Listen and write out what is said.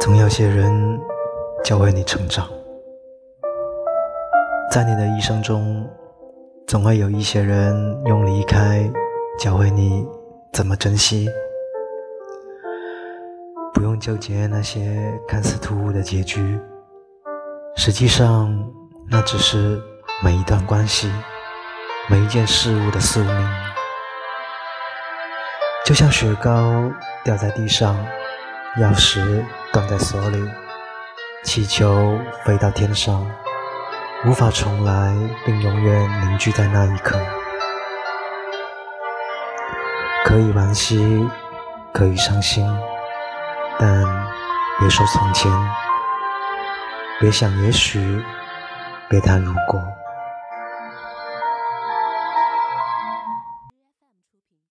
总有些人教会你成长，在你的一生中，总会有一些人用离开教会你怎么珍惜。不用纠结那些看似突兀的结局，实际上那只是每一段关系、每一件事物的宿命。就像雪糕掉在地上，钥匙。断在锁里，气球飞到天上，无法重来，并永远凝聚在那一刻。可以惋惜，可以伤心，但别说从前，别想也许，别谈如果。